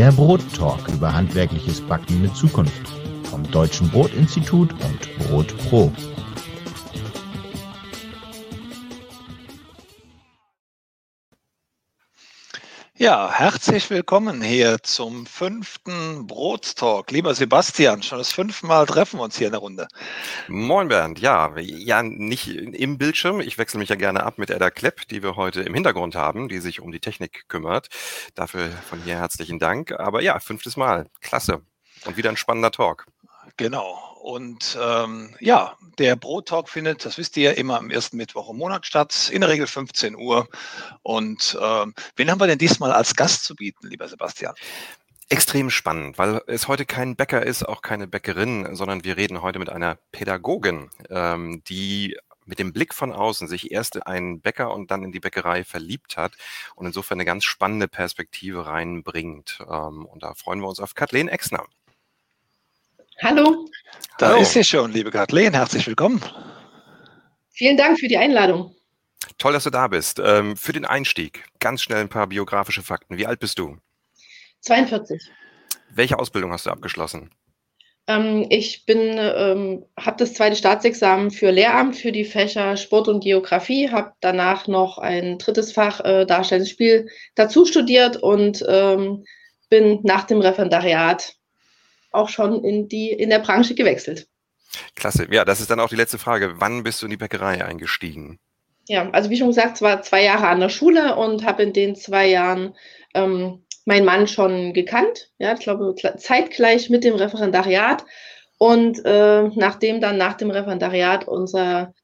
Der Brottalk über handwerkliches Backen mit Zukunft vom Deutschen Brotinstitut und Brot Pro. Ja, herzlich willkommen hier zum fünften Brottalk. Lieber Sebastian, schon das fünfte Mal treffen wir uns hier in der Runde. Moin Bernd, ja, ja, nicht im Bildschirm. Ich wechsle mich ja gerne ab mit Edda Klepp, die wir heute im Hintergrund haben, die sich um die Technik kümmert. Dafür von hier herzlichen Dank. Aber ja, fünftes Mal. Klasse. Und wieder ein spannender Talk. Genau. Und ähm, ja, der Brot Talk findet, das wisst ihr, immer am ersten Mittwoch im Monat statt, in der Regel 15 Uhr. Und ähm, wen haben wir denn diesmal als Gast zu bieten, lieber Sebastian? Extrem spannend, weil es heute kein Bäcker ist, auch keine Bäckerin, sondern wir reden heute mit einer Pädagogin, ähm, die mit dem Blick von außen sich erst in einen Bäcker und dann in die Bäckerei verliebt hat und insofern eine ganz spannende Perspektive reinbringt. Ähm, und da freuen wir uns auf Kathleen Exner. Hallo. Da Hallo. ist sie schon, liebe Kathleen. Herzlich willkommen. Vielen Dank für die Einladung. Toll, dass du da bist. Ähm, für den Einstieg ganz schnell ein paar biografische Fakten. Wie alt bist du? 42. Welche Ausbildung hast du abgeschlossen? Ähm, ich bin, ähm, habe das zweite Staatsexamen für Lehramt für die Fächer Sport und Geografie, habe danach noch ein drittes Fach äh, Darstellendes Spiel dazu studiert und ähm, bin nach dem Referendariat auch schon in, die, in der Branche gewechselt. Klasse. Ja, das ist dann auch die letzte Frage. Wann bist du in die Bäckerei eingestiegen? Ja, also wie schon gesagt, es war zwei Jahre an der Schule und habe in den zwei Jahren ähm, meinen Mann schon gekannt. Ja, ich glaube, zeitgleich mit dem Referendariat. Und äh, nachdem dann nach dem Referendariat unser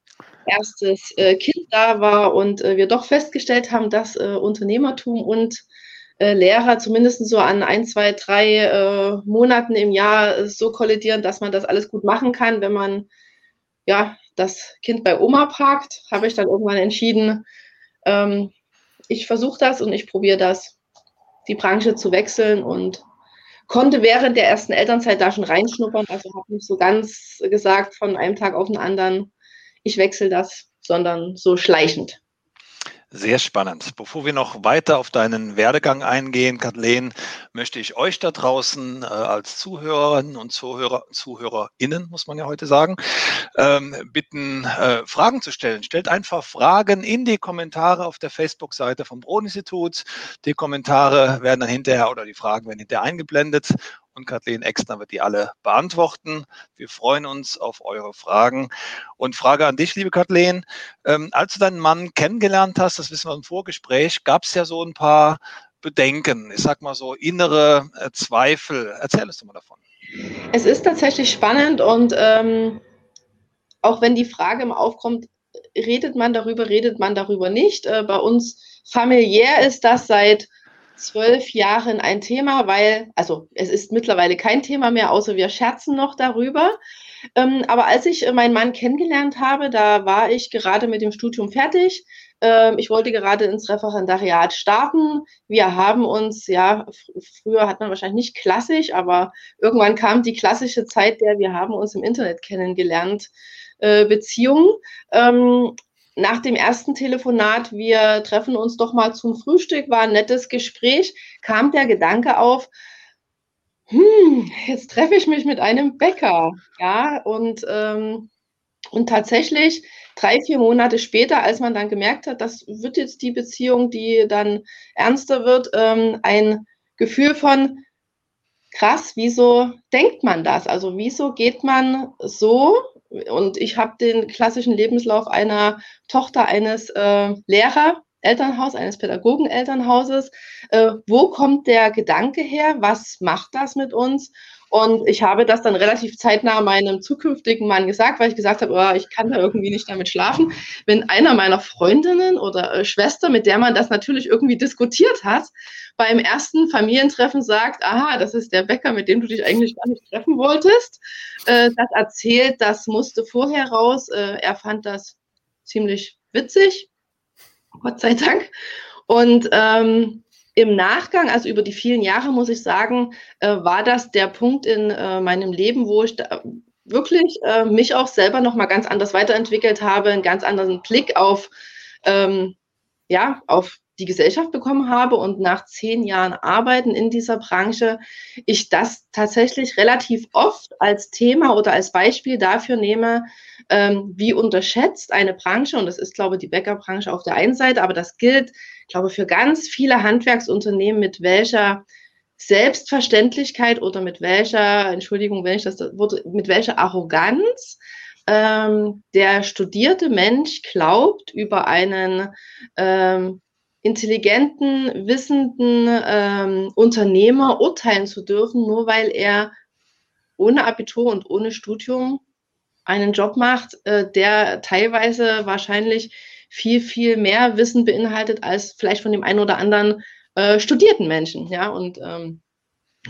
erstes äh, Kind da war und äh, wir doch festgestellt haben, dass äh, Unternehmertum und äh, Lehrer zumindest so an ein, zwei, drei äh, Monaten im Jahr so kollidieren, dass man das alles gut machen kann, wenn man ja das Kind bei Oma parkt, habe ich dann irgendwann entschieden, ähm, ich versuche das und ich probiere das, die Branche zu wechseln und konnte während der ersten Elternzeit da schon reinschnuppern. Also habe nicht so ganz gesagt von einem Tag auf den anderen, ich wechsle das, sondern so schleichend. Sehr spannend. Bevor wir noch weiter auf deinen Werdegang eingehen, Kathleen, möchte ich euch da draußen äh, als Zuhörerinnen und Zuhörer, ZuhörerInnen, muss man ja heute sagen, ähm, bitten, äh, Fragen zu stellen. Stellt einfach Fragen in die Kommentare auf der Facebook-Seite vom Brot-Institut. Die Kommentare werden dann hinterher oder die Fragen werden hinterher eingeblendet und Kathleen Exner wird die alle beantworten. Wir freuen uns auf eure Fragen. Und Frage an dich, liebe Kathleen. Ähm, als du deinen Mann kennengelernt hast, das wissen wir im Vorgespräch, gab es ja so ein paar Bedenken, ich sag mal so innere äh, Zweifel. Erzähl es doch mal davon. Es ist tatsächlich spannend und ähm, auch wenn die Frage immer aufkommt, redet man darüber, redet man darüber nicht. Äh, bei uns familiär ist das seit zwölf Jahren ein Thema, weil, also es ist mittlerweile kein Thema mehr, außer wir scherzen noch darüber. Ähm, aber als ich äh, meinen Mann kennengelernt habe, da war ich gerade mit dem Studium fertig. Ähm, ich wollte gerade ins Referendariat starten. Wir haben uns, ja, früher hat man wahrscheinlich nicht klassisch, aber irgendwann kam die klassische Zeit der, wir haben uns im Internet kennengelernt, äh, Beziehung. Ähm, nach dem ersten Telefonat, wir treffen uns doch mal zum Frühstück, war ein nettes Gespräch, kam der Gedanke auf, hm, jetzt treffe ich mich mit einem Bäcker. Ja, und, ähm, und tatsächlich drei, vier Monate später, als man dann gemerkt hat, das wird jetzt die Beziehung, die dann ernster wird, ähm, ein Gefühl von, krass, wieso denkt man das? Also wieso geht man so und ich habe den klassischen Lebenslauf einer Tochter eines äh, Lehrer, Elternhaus, eines Pädagogen-Elternhauses. Äh, wo kommt der Gedanke her? Was macht das mit uns? Und ich habe das dann relativ zeitnah meinem zukünftigen Mann gesagt, weil ich gesagt habe, oh, ich kann da irgendwie nicht damit schlafen. Wenn einer meiner Freundinnen oder äh, Schwester, mit der man das natürlich irgendwie diskutiert hat, beim ersten Familientreffen sagt, aha, das ist der Bäcker, mit dem du dich eigentlich gar nicht treffen wolltest, äh, das erzählt, das musste vorher raus. Äh, er fand das ziemlich witzig, Gott sei Dank. Und ähm, im Nachgang, also über die vielen Jahre, muss ich sagen, äh, war das der Punkt in äh, meinem Leben, wo ich wirklich äh, mich auch selber noch mal ganz anders weiterentwickelt habe, einen ganz anderen Blick auf, ähm, ja, auf die Gesellschaft bekommen habe und nach zehn Jahren Arbeiten in dieser Branche ich das tatsächlich relativ oft als Thema oder als Beispiel dafür nehme, ähm, wie unterschätzt eine Branche, und das ist, glaube ich, die Bäckerbranche auf der einen Seite, aber das gilt, glaube ich, für ganz viele Handwerksunternehmen, mit welcher Selbstverständlichkeit oder mit welcher, Entschuldigung, wenn ich das Wort, mit welcher Arroganz ähm, der studierte Mensch glaubt, über einen ähm, intelligenten, wissenden ähm, Unternehmer urteilen zu dürfen, nur weil er ohne Abitur und ohne Studium einen Job macht, äh, der teilweise wahrscheinlich viel, viel mehr Wissen beinhaltet als vielleicht von dem einen oder anderen äh, studierten Menschen. Ja, und ähm,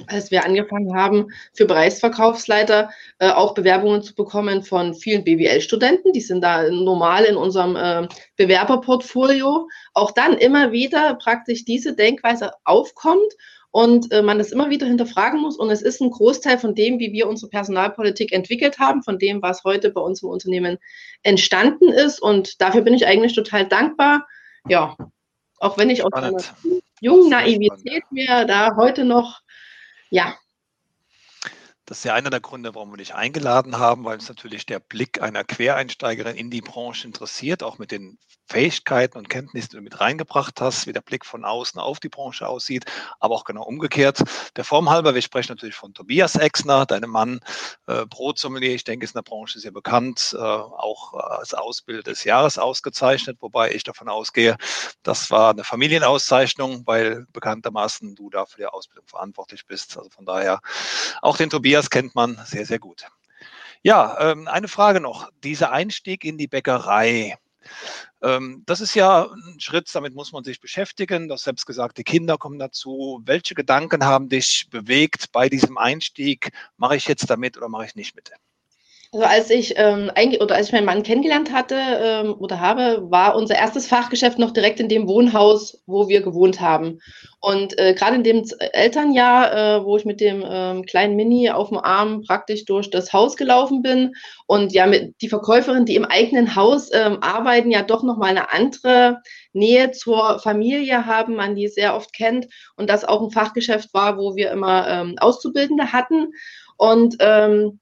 als wir angefangen haben, für Bereichsverkaufsleiter äh, auch Bewerbungen zu bekommen von vielen BWL-Studenten. Die sind da normal in unserem äh, Bewerberportfolio. Auch dann immer wieder praktisch diese Denkweise aufkommt und äh, man das immer wieder hinterfragen muss. Und es ist ein Großteil von dem, wie wir unsere Personalpolitik entwickelt haben, von dem, was heute bei uns im Unternehmen entstanden ist. Und dafür bin ich eigentlich total dankbar. Ja, auch wenn ich aus einer jungen Naivität mir da heute noch ja. Das ist ja einer der Gründe, warum wir dich eingeladen haben, weil uns natürlich der Blick einer Quereinsteigerin in die Branche interessiert, auch mit den Fähigkeiten und Kenntnissen, die du mit reingebracht hast, wie der Blick von außen auf die Branche aussieht, aber auch genau umgekehrt. Der Form halber, wir sprechen natürlich von Tobias Exner, deinem Mann, äh, Brotsommelier, ich denke, ist in der Branche sehr bekannt, äh, auch als Ausbilder des Jahres ausgezeichnet, wobei ich davon ausgehe, das war eine Familienauszeichnung, weil bekanntermaßen du da für die Ausbildung verantwortlich bist. Also von daher, auch den Tobias kennt man sehr, sehr gut. Ja, ähm, eine Frage noch. Dieser Einstieg in die Bäckerei, ähm, das ist ja ein Schritt, damit muss man sich beschäftigen. Das selbst gesagt, die Kinder kommen dazu. Welche Gedanken haben dich bewegt bei diesem Einstieg? Mache ich jetzt damit oder mache ich nicht mit? Also als ich ähm, oder als ich meinen Mann kennengelernt hatte ähm, oder habe, war unser erstes Fachgeschäft noch direkt in dem Wohnhaus, wo wir gewohnt haben. Und äh, gerade in dem Elternjahr, äh, wo ich mit dem ähm, kleinen Mini auf dem Arm praktisch durch das Haus gelaufen bin. Und ja mit die Verkäuferin, die im eigenen Haus ähm, arbeiten, ja doch noch mal eine andere Nähe zur Familie haben, man die sehr oft kennt. Und das auch ein Fachgeschäft war, wo wir immer ähm, Auszubildende hatten. Und ähm,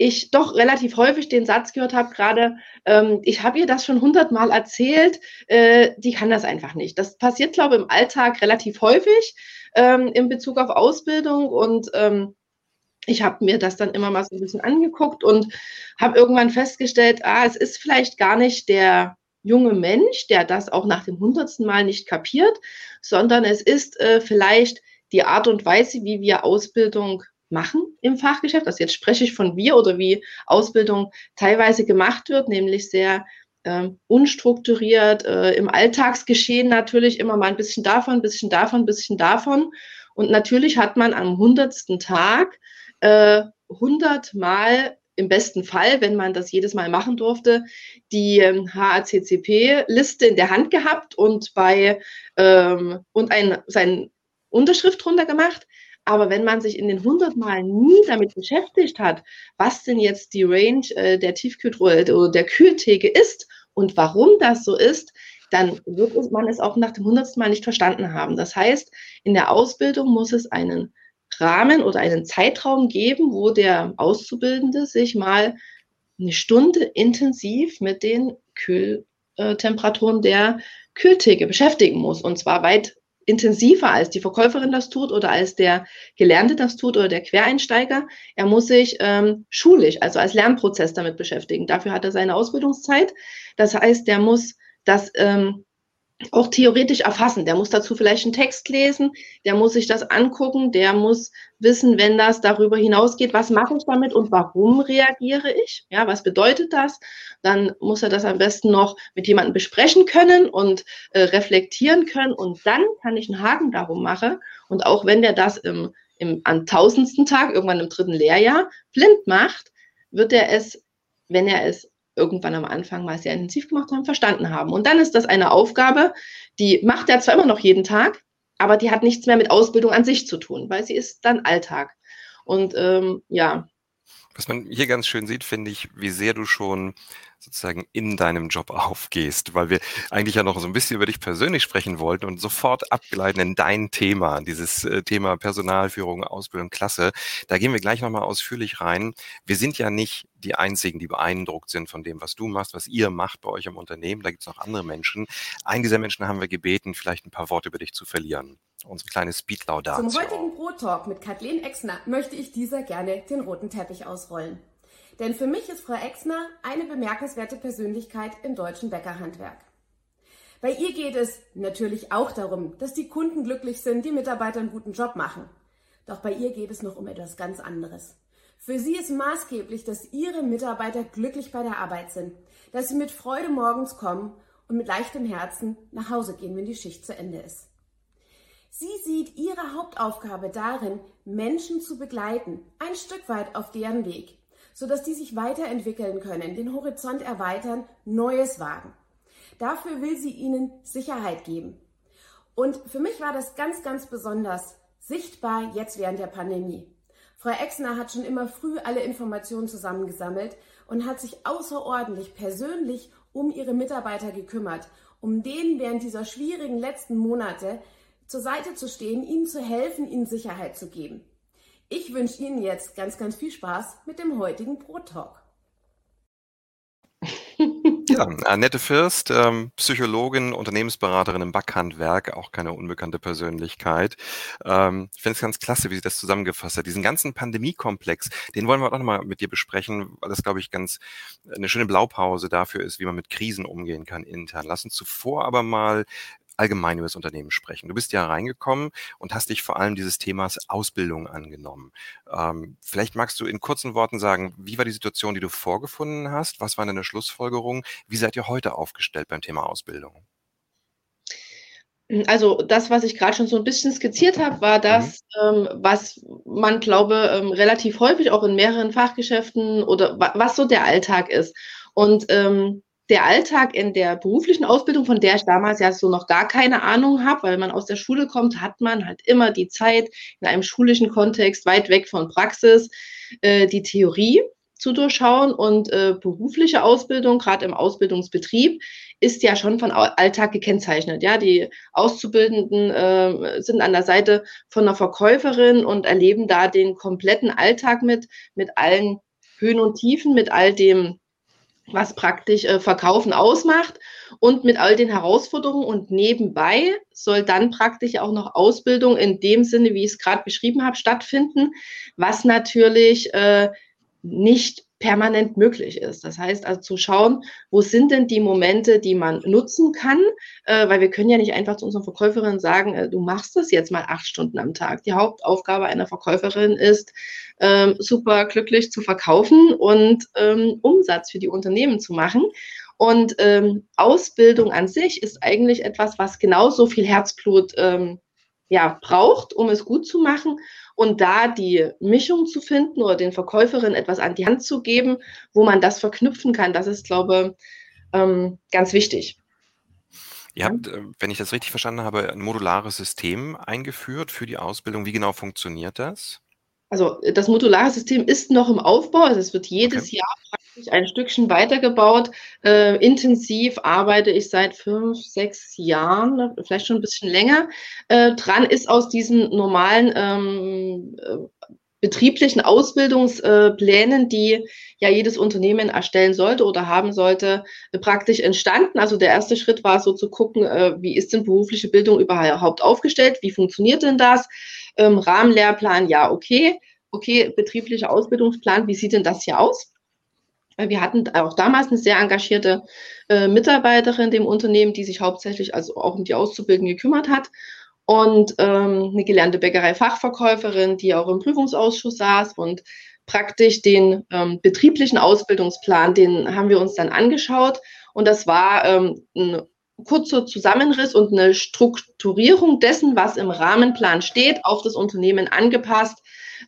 ich doch relativ häufig den Satz gehört habe, gerade, ähm, ich habe ihr das schon hundertmal erzählt, äh, die kann das einfach nicht. Das passiert, glaube ich, im Alltag relativ häufig ähm, in Bezug auf Ausbildung und ähm, ich habe mir das dann immer mal so ein bisschen angeguckt und habe irgendwann festgestellt, ah, es ist vielleicht gar nicht der junge Mensch, der das auch nach dem hundertsten Mal nicht kapiert, sondern es ist äh, vielleicht die Art und Weise, wie wir Ausbildung machen im Fachgeschäft. Also jetzt spreche ich von wir oder wie Ausbildung teilweise gemacht wird, nämlich sehr äh, unstrukturiert, äh, im Alltagsgeschehen natürlich immer mal ein bisschen davon, ein bisschen davon, ein bisschen davon. Und natürlich hat man am hundertsten Tag äh, hundertmal im besten Fall, wenn man das jedes Mal machen durfte, die ähm, HACCP-Liste in der Hand gehabt und bei ähm, und ein, sein Unterschrift drunter gemacht. Aber wenn man sich in den 100 Mal nie damit beschäftigt hat, was denn jetzt die Range äh, der Tiefkühltruhe oder der Kühltheke ist und warum das so ist, dann wird man es auch nach dem 100. Mal nicht verstanden haben. Das heißt, in der Ausbildung muss es einen Rahmen oder einen Zeitraum geben, wo der Auszubildende sich mal eine Stunde intensiv mit den Kühltemperaturen der Kühltheke beschäftigen muss. Und zwar weit intensiver als die Verkäuferin das tut oder als der Gelernte das tut oder der Quereinsteiger. Er muss sich ähm, schulisch, also als Lernprozess damit beschäftigen. Dafür hat er seine Ausbildungszeit. Das heißt, der muss das ähm, auch theoretisch erfassen. Der muss dazu vielleicht einen Text lesen, der muss sich das angucken, der muss wissen, wenn das darüber hinausgeht, was mache ich damit und warum reagiere ich? Ja, was bedeutet das? Dann muss er das am besten noch mit jemandem besprechen können und äh, reflektieren können und dann kann ich einen Haken darum machen. Und auch wenn der das im, im am tausendsten Tag, irgendwann im dritten Lehrjahr, blind macht, wird er es, wenn er es irgendwann am Anfang mal sehr intensiv gemacht haben, verstanden haben. Und dann ist das eine Aufgabe, die macht er zwar immer noch jeden Tag, aber die hat nichts mehr mit Ausbildung an sich zu tun, weil sie ist dann Alltag. Und ähm, ja. Was man hier ganz schön sieht, finde ich, wie sehr du schon sozusagen in deinem Job aufgehst, weil wir eigentlich ja noch so ein bisschen über dich persönlich sprechen wollten und sofort abgleiten in dein Thema, dieses äh, Thema Personalführung, Ausbildung, Klasse. Da gehen wir gleich nochmal ausführlich rein. Wir sind ja nicht die einzigen, die beeindruckt sind von dem, was du machst, was ihr macht bei euch im Unternehmen. Da gibt es noch andere Menschen. Einen dieser Menschen haben wir gebeten, vielleicht ein paar Worte über dich zu verlieren. Unsere kleine Speedlaudatio. Zum heutigen Pro Talk mit Kathleen Exner möchte ich dieser gerne den roten Teppich ausrollen. Denn für mich ist Frau Exner eine bemerkenswerte Persönlichkeit im deutschen Bäckerhandwerk. Bei ihr geht es natürlich auch darum, dass die Kunden glücklich sind, die Mitarbeiter einen guten Job machen. Doch bei ihr geht es noch um etwas ganz anderes. Für sie ist maßgeblich, dass ihre Mitarbeiter glücklich bei der Arbeit sind, dass sie mit Freude morgens kommen und mit leichtem Herzen nach Hause gehen, wenn die Schicht zu Ende ist. Sie sieht ihre Hauptaufgabe darin, Menschen zu begleiten, ein Stück weit auf deren Weg, sodass die sich weiterentwickeln können, den Horizont erweitern, Neues wagen. Dafür will sie ihnen Sicherheit geben. Und für mich war das ganz, ganz besonders sichtbar jetzt während der Pandemie. Frau Exner hat schon immer früh alle Informationen zusammengesammelt und hat sich außerordentlich persönlich um ihre Mitarbeiter gekümmert, um denen während dieser schwierigen letzten Monate zur Seite zu stehen, ihnen zu helfen, ihnen Sicherheit zu geben. Ich wünsche Ihnen jetzt ganz, ganz viel Spaß mit dem heutigen Pro Talk. Ja, Annette Fürst, ähm, Psychologin, Unternehmensberaterin im Backhandwerk, auch keine unbekannte Persönlichkeit. Ähm, ich finde es ganz klasse, wie sie das zusammengefasst hat. Diesen ganzen Pandemiekomplex, den wollen wir auch nochmal mit dir besprechen, weil das, glaube ich, ganz eine schöne Blaupause dafür ist, wie man mit Krisen umgehen kann intern. Lass uns zuvor aber mal allgemein über das Unternehmen sprechen. Du bist ja reingekommen und hast dich vor allem dieses Themas Ausbildung angenommen. Ähm, vielleicht magst du in kurzen Worten sagen, wie war die Situation, die du vorgefunden hast? Was war deine Schlussfolgerung? Wie seid ihr heute aufgestellt beim Thema Ausbildung? Also das, was ich gerade schon so ein bisschen skizziert habe, war das, mhm. ähm, was man, glaube, ähm, relativ häufig auch in mehreren Fachgeschäften oder was so der Alltag ist. Und ähm, der Alltag in der beruflichen Ausbildung, von der ich damals ja so noch gar keine Ahnung habe, weil man aus der Schule kommt, hat man halt immer die Zeit in einem schulischen Kontext weit weg von Praxis, äh, die Theorie zu durchschauen und äh, berufliche Ausbildung, gerade im Ausbildungsbetrieb, ist ja schon von Alltag gekennzeichnet. Ja, die Auszubildenden äh, sind an der Seite von einer Verkäuferin und erleben da den kompletten Alltag mit, mit allen Höhen und Tiefen, mit all dem was praktisch äh, Verkaufen ausmacht und mit all den Herausforderungen. Und nebenbei soll dann praktisch auch noch Ausbildung in dem Sinne, wie ich es gerade beschrieben habe, stattfinden, was natürlich äh, nicht permanent möglich ist. Das heißt also zu schauen, wo sind denn die Momente, die man nutzen kann, äh, weil wir können ja nicht einfach zu unseren Verkäuferinnen sagen, äh, du machst das jetzt mal acht Stunden am Tag. Die Hauptaufgabe einer Verkäuferin ist, ähm, super glücklich zu verkaufen und ähm, Umsatz für die Unternehmen zu machen. Und ähm, Ausbildung an sich ist eigentlich etwas, was genauso viel Herzblut ähm, ja, braucht, um es gut zu machen. Und da die Mischung zu finden oder den Verkäuferinnen etwas an die Hand zu geben, wo man das verknüpfen kann, das ist, glaube ich, ähm, ganz wichtig. Ihr habt, äh, wenn ich das richtig verstanden habe, ein modulares System eingeführt für die Ausbildung. Wie genau funktioniert das? Also das modulare System ist noch im Aufbau. Also es wird jedes okay. Jahr praktisch ein Stückchen weitergebaut. Äh, intensiv arbeite ich seit fünf, sechs Jahren, vielleicht schon ein bisschen länger, äh, dran ist aus diesen normalen ähm, äh, betrieblichen Ausbildungsplänen, die ja jedes Unternehmen erstellen sollte oder haben sollte, äh, praktisch entstanden. Also der erste Schritt war so zu gucken, äh, wie ist denn berufliche Bildung überhaupt aufgestellt? Wie funktioniert denn das? Ähm, Rahmenlehrplan, ja, okay. Okay, betrieblicher Ausbildungsplan, wie sieht denn das hier aus? Wir hatten auch damals eine sehr engagierte äh, Mitarbeiterin dem Unternehmen, die sich hauptsächlich also auch um die Auszubildenden gekümmert hat. Und ähm, eine gelernte Bäckerei-Fachverkäuferin, die auch im Prüfungsausschuss saß und praktisch den ähm, betrieblichen Ausbildungsplan, den haben wir uns dann angeschaut. Und das war ähm, ein kurzer Zusammenriss und eine Strukturierung dessen, was im Rahmenplan steht, auf das Unternehmen angepasst,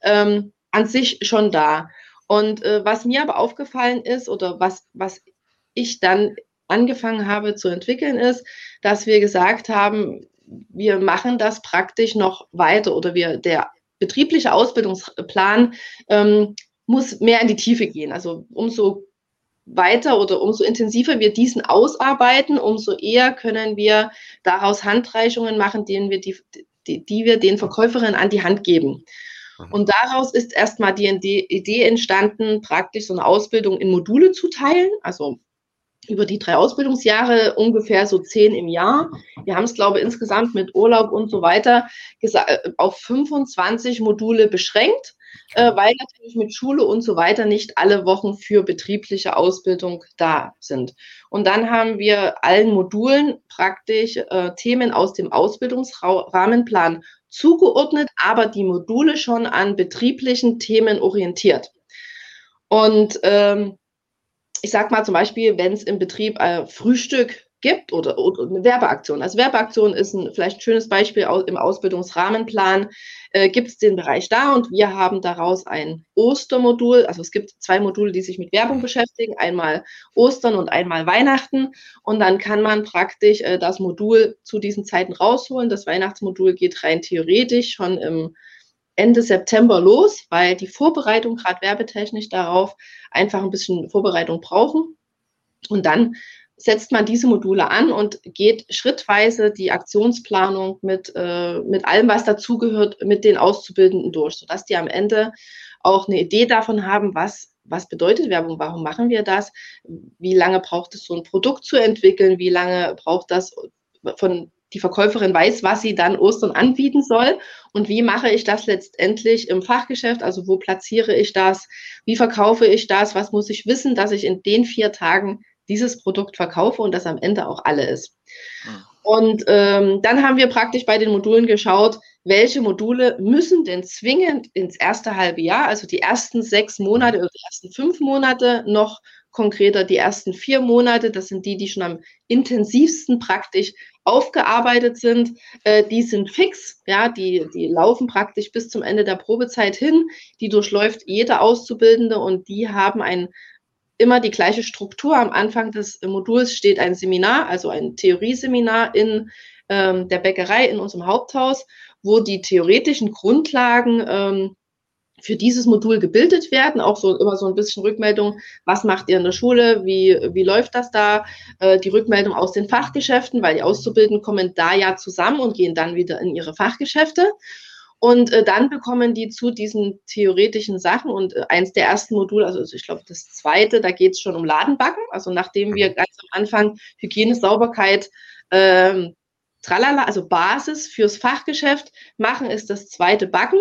ähm, an sich schon da. Und äh, was mir aber aufgefallen ist oder was, was ich dann angefangen habe zu entwickeln, ist, dass wir gesagt haben, wir machen das praktisch noch weiter oder wir, der betriebliche Ausbildungsplan ähm, muss mehr in die Tiefe gehen. Also umso weiter oder umso intensiver wir diesen ausarbeiten, umso eher können wir daraus Handreichungen machen, denen wir die, die, die wir den Verkäuferinnen an die Hand geben. Und daraus ist erstmal die Idee entstanden, praktisch so eine Ausbildung in Module zu teilen, also über die drei Ausbildungsjahre ungefähr so zehn im Jahr. Wir haben es, glaube ich, insgesamt mit Urlaub und so weiter äh, auf 25 Module beschränkt, äh, weil natürlich mit Schule und so weiter nicht alle Wochen für betriebliche Ausbildung da sind. Und dann haben wir allen Modulen praktisch äh, Themen aus dem Ausbildungsrahmenplan zugeordnet, aber die Module schon an betrieblichen Themen orientiert. Und ähm, ich sag mal zum Beispiel, wenn es im Betrieb äh, Frühstück gibt oder, oder, eine Werbeaktion. Also Werbeaktion ist ein vielleicht ein schönes Beispiel im Ausbildungsrahmenplan. Äh, gibt es den Bereich da und wir haben daraus ein Ostermodul. Also es gibt zwei Module, die sich mit Werbung beschäftigen. Einmal Ostern und einmal Weihnachten. Und dann kann man praktisch äh, das Modul zu diesen Zeiten rausholen. Das Weihnachtsmodul geht rein theoretisch schon im Ende September los, weil die Vorbereitung, gerade werbetechnisch darauf, einfach ein bisschen Vorbereitung brauchen. Und dann setzt man diese Module an und geht schrittweise die Aktionsplanung mit, äh, mit allem, was dazugehört, mit den Auszubildenden durch, sodass die am Ende auch eine Idee davon haben, was, was bedeutet Werbung, warum machen wir das, wie lange braucht es so ein Produkt zu entwickeln, wie lange braucht das von die Verkäuferin weiß, was sie dann Ostern anbieten soll und wie mache ich das letztendlich im Fachgeschäft, also wo platziere ich das, wie verkaufe ich das, was muss ich wissen, dass ich in den vier Tagen dieses Produkt verkaufe und das am Ende auch alle ist. Hm. Und ähm, dann haben wir praktisch bei den Modulen geschaut, welche Module müssen denn zwingend ins erste halbe Jahr, also die ersten sechs Monate oder die ersten fünf Monate noch konkreter die ersten vier Monate, das sind die, die schon am intensivsten praktisch aufgearbeitet sind, äh, die sind fix, ja, die, die laufen praktisch bis zum Ende der Probezeit hin, die durchläuft jeder Auszubildende und die haben ein, immer die gleiche Struktur. Am Anfang des Moduls steht ein Seminar, also ein Theorieseminar in ähm, der Bäckerei in unserem Haupthaus, wo die theoretischen Grundlagen ähm, für dieses Modul gebildet werden, auch so immer so ein bisschen Rückmeldung, was macht ihr in der Schule, wie, wie läuft das da, äh, die Rückmeldung aus den Fachgeschäften, weil die Auszubildenden kommen da ja zusammen und gehen dann wieder in ihre Fachgeschäfte. Und äh, dann bekommen die zu diesen theoretischen Sachen und äh, eins der ersten Module, also ich glaube das zweite, da geht es schon um Ladenbacken. Also nachdem wir mhm. ganz am Anfang Hygiene, Sauberkeit, ähm, tralala, also Basis fürs Fachgeschäft machen, ist das zweite Backen.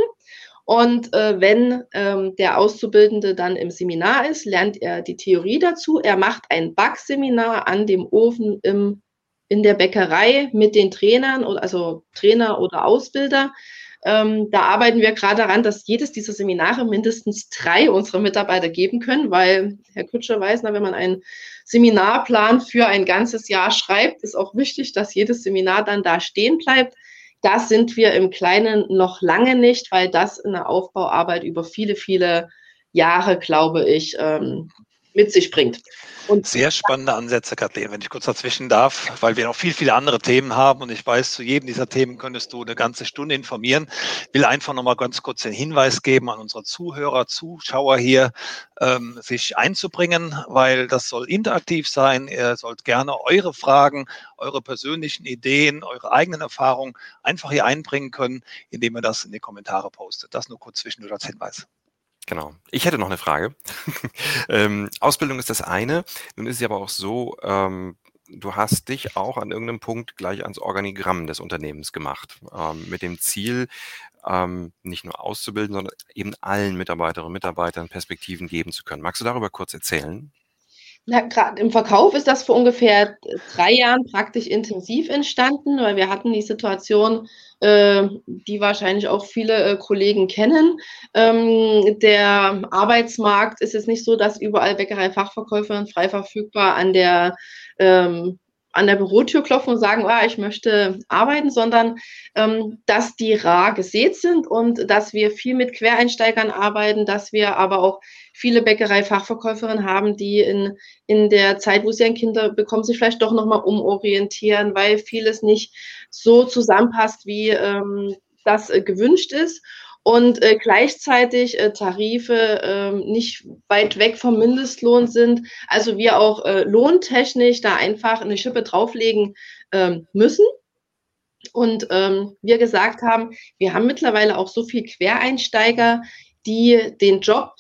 Und äh, wenn ähm, der Auszubildende dann im Seminar ist, lernt er die Theorie dazu. Er macht ein Backseminar an dem Ofen im, in der Bäckerei mit den Trainern, also Trainer oder Ausbilder. Ähm, da arbeiten wir gerade daran, dass jedes dieser Seminare mindestens drei unserer Mitarbeiter geben können, weil Herr Kutscher weiß, na, wenn man einen Seminarplan für ein ganzes Jahr schreibt, ist auch wichtig, dass jedes Seminar dann da stehen bleibt. Das sind wir im Kleinen noch lange nicht, weil das in der Aufbauarbeit über viele, viele Jahre, glaube ich, ähm, mit sich bringt. Und Sehr spannende Ansätze, Kathleen, wenn ich kurz dazwischen darf, weil wir noch viel, viele andere Themen haben und ich weiß, zu jedem dieser Themen könntest du eine ganze Stunde informieren. Ich will einfach nochmal ganz kurz den Hinweis geben an unsere Zuhörer, Zuschauer hier, ähm, sich einzubringen, weil das soll interaktiv sein. Ihr sollt gerne eure Fragen, eure persönlichen Ideen, eure eigenen Erfahrungen einfach hier einbringen können, indem ihr das in die Kommentare postet. Das nur kurz zwischendurch als Hinweis. Genau. Ich hätte noch eine Frage. ähm, Ausbildung ist das eine. Nun ist es aber auch so, ähm, du hast dich auch an irgendeinem Punkt gleich ans Organigramm des Unternehmens gemacht, ähm, mit dem Ziel, ähm, nicht nur auszubilden, sondern eben allen Mitarbeiterinnen und Mitarbeitern Perspektiven geben zu können. Magst du darüber kurz erzählen? Na, gerade im Verkauf ist das vor ungefähr drei Jahren praktisch intensiv entstanden, weil wir hatten die Situation, äh, die wahrscheinlich auch viele äh, Kollegen kennen. Ähm, der Arbeitsmarkt ist jetzt nicht so, dass überall Bäckerei-Fachverkäufer frei verfügbar an der ähm, an der Bürotür klopfen und sagen, ah, ich möchte arbeiten, sondern ähm, dass die rar gesät sind und dass wir viel mit Quereinsteigern arbeiten, dass wir aber auch viele Bäckerei-Fachverkäuferinnen haben, die in, in der Zeit, wo sie ein Kind bekommen, sich vielleicht doch nochmal umorientieren, weil vieles nicht so zusammenpasst, wie ähm, das äh, gewünscht ist. Und äh, gleichzeitig äh, Tarife äh, nicht weit weg vom Mindestlohn sind. Also wir auch äh, lohntechnisch da einfach eine Schippe drauflegen ähm, müssen. Und ähm, wir gesagt haben, wir haben mittlerweile auch so viel Quereinsteiger, die den Job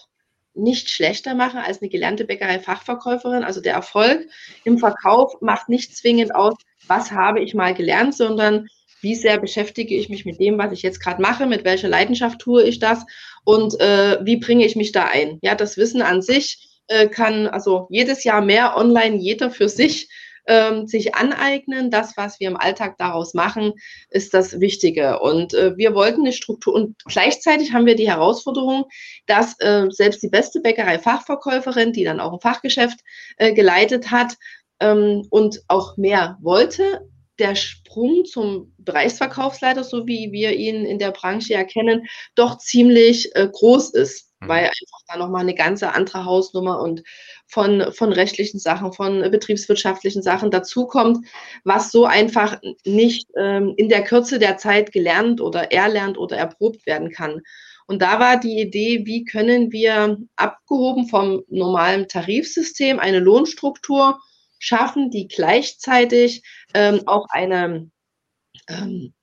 nicht schlechter machen als eine gelernte Bäckerei-Fachverkäuferin. Also der Erfolg im Verkauf macht nicht zwingend aus, was habe ich mal gelernt, sondern wie sehr beschäftige ich mich mit dem, was ich jetzt gerade mache, mit welcher Leidenschaft tue ich das und äh, wie bringe ich mich da ein. Ja, das Wissen an sich äh, kann also jedes Jahr mehr online jeder für sich ähm, sich aneignen. Das, was wir im Alltag daraus machen, ist das Wichtige. Und äh, wir wollten eine Struktur und gleichzeitig haben wir die Herausforderung, dass äh, selbst die beste Bäckerei-Fachverkäuferin, die dann auch ein Fachgeschäft äh, geleitet hat ähm, und auch mehr wollte, der Sprung zum Bereichsverkaufsleiter, so wie wir ihn in der Branche erkennen, doch ziemlich äh, groß ist, mhm. weil einfach da nochmal eine ganze andere Hausnummer und von, von rechtlichen Sachen, von betriebswirtschaftlichen Sachen dazukommt, was so einfach nicht ähm, in der Kürze der Zeit gelernt oder erlernt oder erprobt werden kann. Und da war die Idee, wie können wir abgehoben vom normalen Tarifsystem eine Lohnstruktur schaffen, die gleichzeitig ähm, auch eine ähm,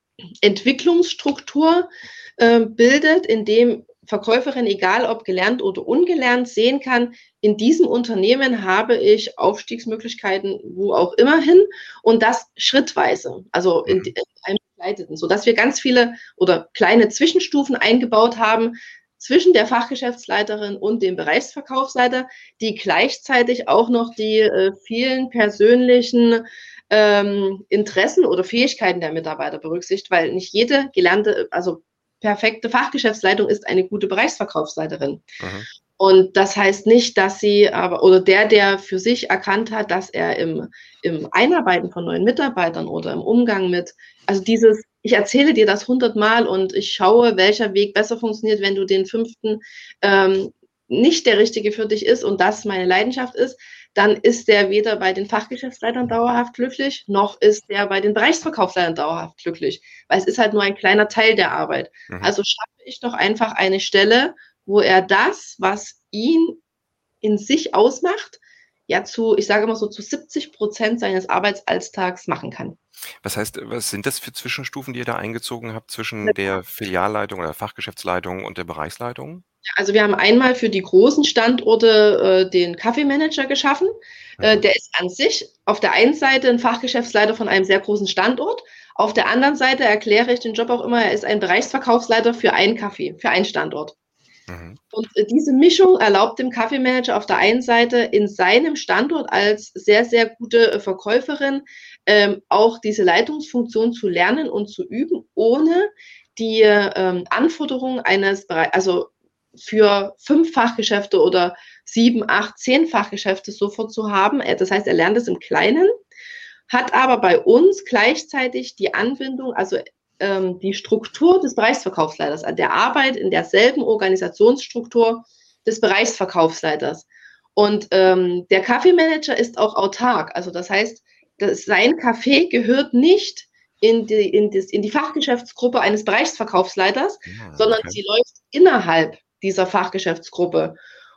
Entwicklungsstruktur äh, bildet, in dem Verkäuferin, egal ob gelernt oder ungelernt, sehen kann, in diesem Unternehmen habe ich Aufstiegsmöglichkeiten, wo auch immer hin und das schrittweise, also in, mhm. in einem begleiteten, sodass wir ganz viele oder kleine Zwischenstufen eingebaut haben, zwischen der Fachgeschäftsleiterin und dem Bereichsverkaufsleiter, die gleichzeitig auch noch die äh, vielen persönlichen ähm, Interessen oder Fähigkeiten der Mitarbeiter berücksichtigt, weil nicht jede gelernte, also perfekte Fachgeschäftsleitung ist eine gute Bereichsverkaufsleiterin. Mhm. Und das heißt nicht, dass sie aber, oder der, der für sich erkannt hat, dass er im, im Einarbeiten von neuen Mitarbeitern oder im Umgang mit, also dieses, ich erzähle dir das hundertmal und ich schaue, welcher Weg besser funktioniert, wenn du den fünften ähm, nicht der richtige für dich ist und das meine Leidenschaft ist, dann ist der weder bei den Fachgeschäftsleitern dauerhaft glücklich, noch ist der bei den Bereichsverkaufsleitern dauerhaft glücklich, weil es ist halt nur ein kleiner Teil der Arbeit. Mhm. Also schaffe ich doch einfach eine Stelle, wo er das, was ihn in sich ausmacht, ja zu, ich sage immer so, zu 70 Prozent seines Arbeitsalltags machen kann. Was heißt, was sind das für Zwischenstufen, die ihr da eingezogen habt zwischen der Filialleitung oder Fachgeschäftsleitung und der Bereichsleitung? Also wir haben einmal für die großen Standorte äh, den Kaffeemanager geschaffen. Äh, mhm. der ist an sich auf der einen Seite ein Fachgeschäftsleiter von einem sehr großen Standort. Auf der anderen Seite erkläre ich den Job auch immer, er ist ein Bereichsverkaufsleiter für einen Kaffee, für einen Standort. Mhm. Und äh, diese Mischung erlaubt dem Kaffeemanager auf der einen Seite in seinem Standort als sehr, sehr gute äh, Verkäuferin ähm, auch diese Leitungsfunktion zu lernen und zu üben, ohne die ähm, Anforderungen eines, Bereichs, also für fünf Fachgeschäfte oder sieben, acht, zehn Fachgeschäfte sofort zu haben. Äh, das heißt, er lernt es im Kleinen, hat aber bei uns gleichzeitig die Anbindung, also ähm, die Struktur des Bereichsverkaufsleiters, an der Arbeit in derselben Organisationsstruktur des Bereichsverkaufsleiters. Und ähm, der Kaffeemanager ist auch autark. Also das heißt, das, sein Kaffee gehört nicht in die, in, das, in die Fachgeschäftsgruppe eines Bereichsverkaufsleiters, ja, ah, sondern sie läuft innerhalb dieser Fachgeschäftsgruppe.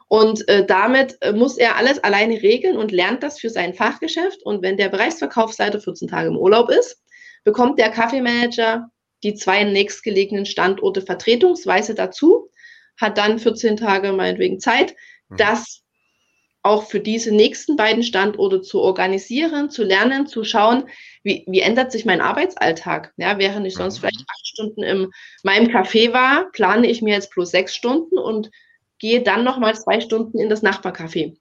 Und äh, damit äh, muss er alles alleine regeln und lernt das für sein Fachgeschäft. Und wenn der Bereichsverkaufsleiter 14 Tage im Urlaub ist, bekommt der Kaffeemanager die zwei nächstgelegenen Standorte vertretungsweise dazu, hat dann 14 Tage meinetwegen Zeit, mhm. das auch für diese nächsten beiden Standorte zu organisieren, zu lernen, zu schauen, wie, wie ändert sich mein Arbeitsalltag. Ja, während ich sonst mhm. vielleicht acht Stunden in meinem Café war, plane ich mir jetzt plus sechs Stunden und gehe dann nochmal zwei Stunden in das Nachbarcafé.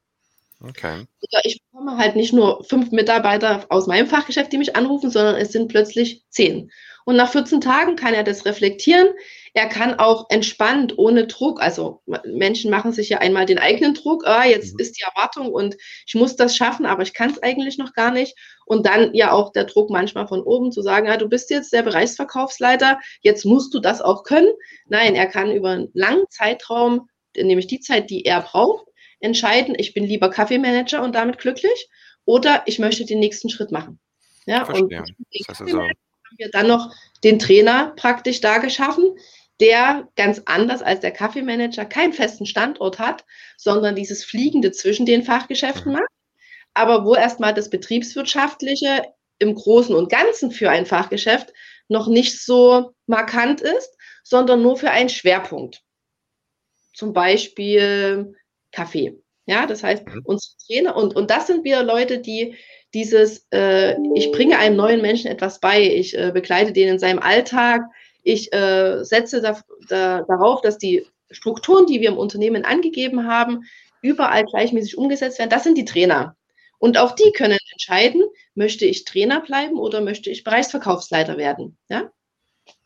Okay. Ich bekomme halt nicht nur fünf Mitarbeiter aus meinem Fachgeschäft, die mich anrufen, sondern es sind plötzlich zehn. Und nach 14 Tagen kann er das reflektieren. Er kann auch entspannt, ohne Druck, also Menschen machen sich ja einmal den eigenen Druck, ah, jetzt mhm. ist die Erwartung und ich muss das schaffen, aber ich kann es eigentlich noch gar nicht. Und dann ja auch der Druck manchmal von oben zu sagen, ja, du bist jetzt der Bereichsverkaufsleiter, jetzt musst du das auch können. Nein, er kann über einen langen Zeitraum, nämlich die Zeit, die er braucht, entscheiden, ich bin lieber Kaffeemanager und damit glücklich oder ich möchte den nächsten Schritt machen. Ja, Verstehe. und das heißt also haben wir dann noch den Trainer praktisch da geschaffen, der ganz anders als der Kaffeemanager keinen festen Standort hat, sondern dieses Fliegende zwischen den Fachgeschäften macht, aber wo erstmal das Betriebswirtschaftliche im Großen und Ganzen für ein Fachgeschäft noch nicht so markant ist, sondern nur für einen Schwerpunkt. Zum Beispiel Kaffee. Ja, das heißt, mhm. unsere Trainer, und, und das sind wieder Leute, die dieses, äh, ich bringe einem neuen Menschen etwas bei, ich äh, begleite den in seinem Alltag, ich äh, setze da, da, darauf, dass die Strukturen, die wir im Unternehmen angegeben haben, überall gleichmäßig umgesetzt werden. Das sind die Trainer. Und auch die können entscheiden, möchte ich Trainer bleiben oder möchte ich Bereichsverkaufsleiter werden. Ja?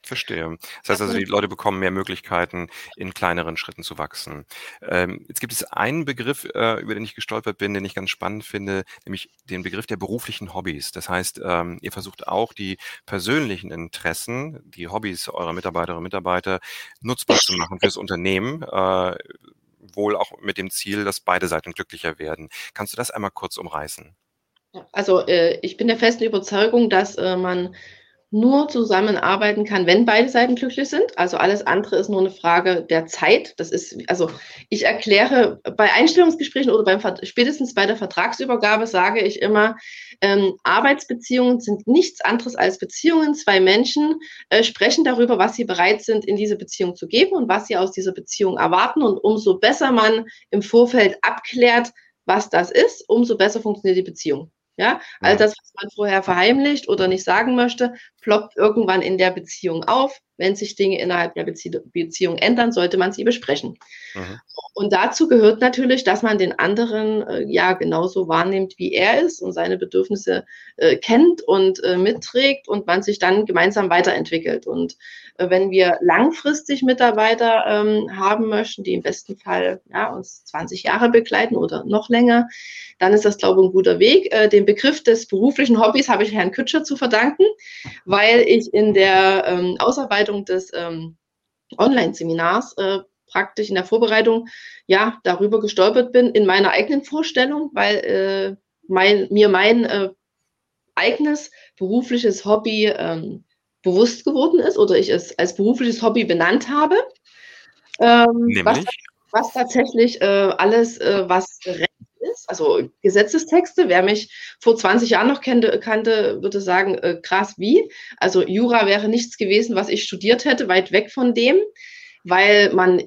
Verstehe. Das heißt also, die Leute bekommen mehr Möglichkeiten, in kleineren Schritten zu wachsen. Ähm, jetzt gibt es einen Begriff, äh, über den ich gestolpert bin, den ich ganz spannend finde, nämlich den Begriff der beruflichen Hobbys. Das heißt, ähm, ihr versucht auch die persönlichen Interessen, die Hobbys eurer Mitarbeiterinnen und Mitarbeiter nutzbar zu machen fürs Unternehmen. Äh, wohl auch mit dem Ziel, dass beide Seiten glücklicher werden. Kannst du das einmal kurz umreißen? Also äh, ich bin der festen Überzeugung, dass äh, man nur zusammenarbeiten kann, wenn beide Seiten glücklich sind. Also alles andere ist nur eine Frage der Zeit. Das ist, also ich erkläre bei Einstellungsgesprächen oder beim spätestens bei der Vertragsübergabe sage ich immer, ähm, Arbeitsbeziehungen sind nichts anderes als Beziehungen. Zwei Menschen äh, sprechen darüber, was sie bereit sind, in diese Beziehung zu geben und was sie aus dieser Beziehung erwarten. Und umso besser man im Vorfeld abklärt, was das ist, umso besser funktioniert die Beziehung. Ja, all das, was man vorher verheimlicht oder nicht sagen möchte, ploppt irgendwann in der Beziehung auf. Wenn sich Dinge innerhalb der Bezie Beziehung ändern, sollte man sie besprechen. Mhm. Und dazu gehört natürlich, dass man den anderen äh, ja genauso wahrnimmt, wie er ist und seine Bedürfnisse äh, kennt und äh, mitträgt und man sich dann gemeinsam weiterentwickelt. Und wenn wir langfristig Mitarbeiter ähm, haben möchten, die im besten Fall ja, uns 20 Jahre begleiten oder noch länger, dann ist das, glaube ich, ein guter Weg. Äh, den Begriff des beruflichen Hobbys habe ich Herrn Kütscher zu verdanken, weil ich in der ähm, Ausarbeitung des ähm, Online-Seminars äh, praktisch in der Vorbereitung ja darüber gestolpert bin in meiner eigenen Vorstellung, weil äh, mein, mir mein äh, eigenes berufliches Hobby ähm, bewusst geworden ist oder ich es als berufliches Hobby benannt habe. Ähm, was, was, tatsächlich äh, alles, äh, was Recht ist, also Gesetzestexte. Wer mich vor 20 Jahren noch kannte, kannte würde sagen, äh, krass wie. Also Jura wäre nichts gewesen, was ich studiert hätte, weit weg von dem weil man,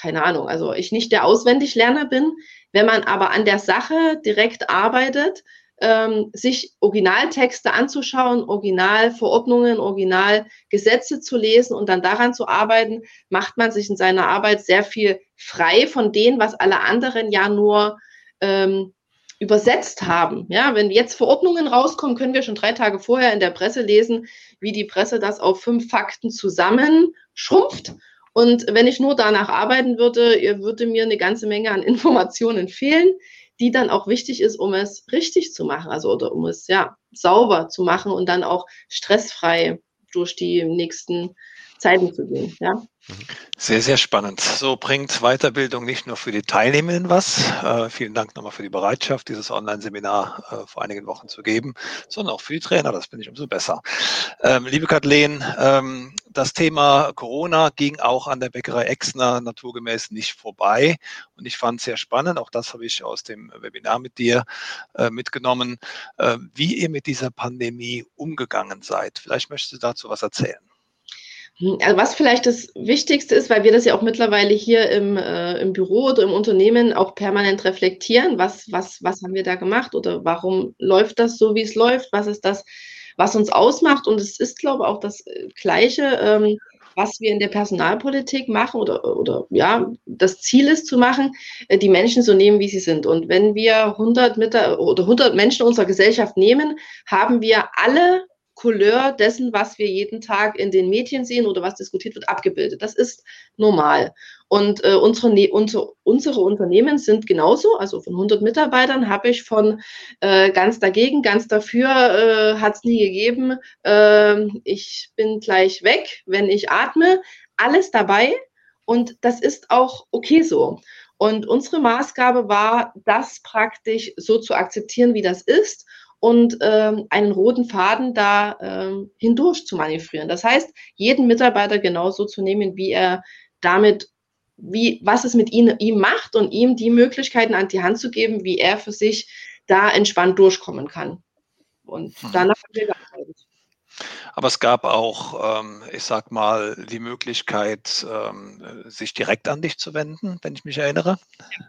keine Ahnung, also ich nicht der Auswendiglerner bin. Wenn man aber an der Sache direkt arbeitet, ähm, sich Originaltexte anzuschauen, Originalverordnungen, Originalgesetze zu lesen und dann daran zu arbeiten, macht man sich in seiner Arbeit sehr viel frei von dem, was alle anderen ja nur ähm, übersetzt haben. Ja, wenn jetzt Verordnungen rauskommen, können wir schon drei Tage vorher in der Presse lesen, wie die Presse das auf fünf Fakten zusammenschrumpft und wenn ich nur danach arbeiten würde, würde mir eine ganze Menge an Informationen fehlen, die dann auch wichtig ist, um es richtig zu machen, also oder um es ja sauber zu machen und dann auch stressfrei durch die nächsten Zeiten zu gehen. Ja. Sehr, sehr spannend. So bringt Weiterbildung nicht nur für die Teilnehmenden was. Äh, vielen Dank nochmal für die Bereitschaft, dieses Online-Seminar äh, vor einigen Wochen zu geben, sondern auch für die Trainer. Das finde ich umso besser. Ähm, liebe Kathleen, ähm, das Thema Corona ging auch an der Bäckerei Exner naturgemäß nicht vorbei. Und ich fand es sehr spannend. Auch das habe ich aus dem Webinar mit dir äh, mitgenommen, äh, wie ihr mit dieser Pandemie umgegangen seid. Vielleicht möchtest du dazu was erzählen. Hm, also was vielleicht das Wichtigste ist, weil wir das ja auch mittlerweile hier im, äh, im Büro oder im Unternehmen auch permanent reflektieren, was, was, was haben wir da gemacht oder warum läuft das so, wie es läuft, was ist das, was uns ausmacht. Und es ist, glaube ich, auch das äh, Gleiche, ähm, was wir in der Personalpolitik machen oder, oder ja, das Ziel ist zu machen, äh, die Menschen so nehmen, wie sie sind. Und wenn wir 100, Mitar oder 100 Menschen unserer Gesellschaft nehmen, haben wir alle Couleur dessen, was wir jeden Tag in den Medien sehen oder was diskutiert wird, abgebildet. Das ist normal. Und äh, unsere, ne, unsere, unsere Unternehmen sind genauso. Also von 100 Mitarbeitern habe ich von äh, ganz dagegen, ganz dafür, äh, hat es nie gegeben. Äh, ich bin gleich weg, wenn ich atme. Alles dabei. Und das ist auch okay so. Und unsere Maßgabe war, das praktisch so zu akzeptieren, wie das ist und ähm, einen roten Faden da ähm, hindurch zu manövrieren. Das heißt, jeden Mitarbeiter genauso zu nehmen, wie er damit, wie, was es mit ihm, ihm macht und ihm die Möglichkeiten an die Hand zu geben, wie er für sich da entspannt durchkommen kann. Und mhm. danach haben wir gearbeitet. Aber es gab auch, ähm, ich sag mal, die Möglichkeit, ähm, sich direkt an dich zu wenden, wenn ich mich erinnere.